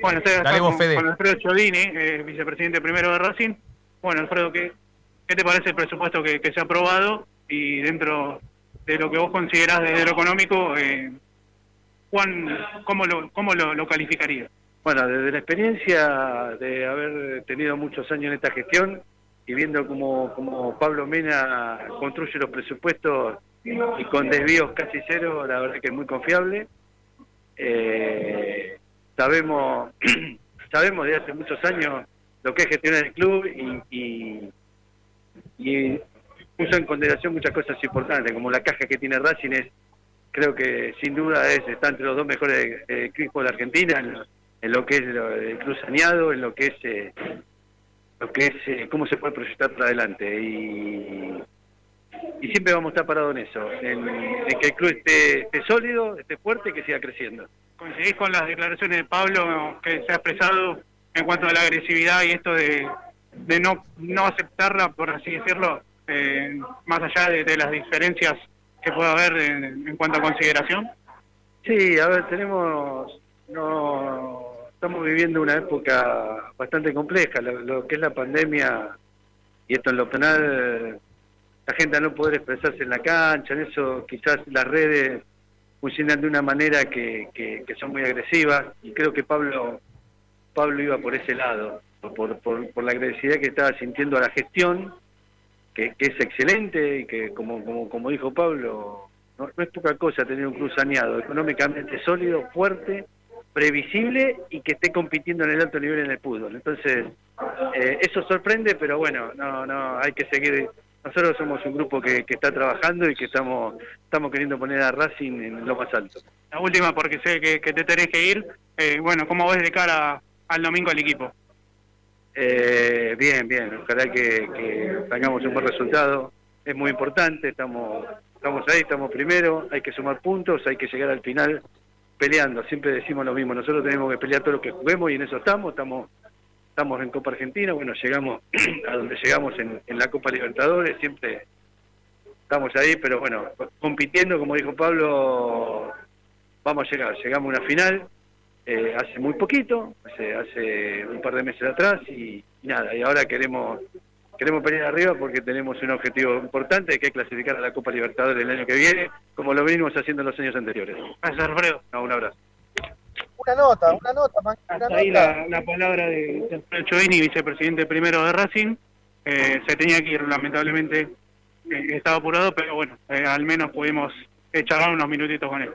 Bueno, estoy acá con, con, Alfredo Chodini, eh, vicepresidente primero de Racing. Bueno, Alfredo, ¿qué, qué te parece el presupuesto que, se ha aprobado? Y dentro de lo que vos considerás desde lo económico, eh, Juan, ¿cómo, lo, cómo lo, lo calificarías? Bueno, desde la experiencia de haber tenido muchos años en esta gestión y viendo cómo, cómo Pablo Mena construye los presupuestos y con desvíos casi cero, la verdad que es muy confiable. Eh, sabemos sabemos de hace muchos años lo que es gestionar el club y, y, puso en consideración muchas cosas importantes, como la caja que tiene Racing es, creo que sin duda es está entre los dos mejores eh, equipos de Argentina en, lo que es el club saneado, en lo que es eh, lo que es eh, cómo se puede proyectar para adelante y y siempre vamos a estar parados en eso, en, que el club esté, sólido, esté fuerte y que siga creciendo. ¿Coincidís con las declaraciones de Pablo que se ha expresado en cuanto a la agresividad y esto de, de no, no aceptarla, por así decirlo, eh, más allá de, las diferencias que pueda haber en, cuanto a consideración? Sí, a ver, tenemos, no, estamos viviendo una época bastante compleja, lo, lo que es la pandemia y esto en lo penal la gente a no poder expresarse en la cancha, en eso quizás las redes funcionan de una manera que, que, son muy agresivas y creo que Pablo Pablo iba por ese lado, por, por, la agresividad que estaba sintiendo a la gestión, que, que es excelente y que como, como, como dijo Pablo, no, es poca cosa tener un club saneado, económicamente sólido, fuerte, previsible y que esté compitiendo en el alto nivel en el fútbol. Entonces, eh, eso sorprende, pero bueno, no, no, hay que seguir nosotros somos un grupo que, está trabajando y que estamos estamos queriendo poner a Racing en lo más alto. La última, porque sé que, te tenés que ir. Eh, bueno, ¿cómo ves de cara al domingo al equipo? Eh, bien, bien. Ojalá que, tengamos un buen resultado. Es muy importante. Estamos estamos ahí, estamos primero. Hay que sumar puntos, hay que llegar al final peleando. Siempre decimos lo mismo. Nosotros tenemos que pelear todo lo que juguemos y en eso estamos. Estamos estamos en Copa Argentina, bueno, llegamos a donde llegamos en, la Copa Libertadores, siempre estamos ahí, pero bueno, compitiendo, como dijo Pablo, vamos a llegar, llegamos a una final eh, hace muy poquito, hace, hace un par de meses atrás y, nada, y ahora queremos queremos pelear arriba porque tenemos un objetivo importante que es clasificar a la Copa Libertadores el año que viene, como lo venimos haciendo en los años anteriores. Gracias, Alfredo. un abrazo una nota, una nota. Una ahí La, palabra de Chovini, vicepresidente primero de Racing. Eh, se tenía que ir, lamentablemente eh, estaba apurado, pero bueno, eh, al menos pudimos charlar unos minutitos con él.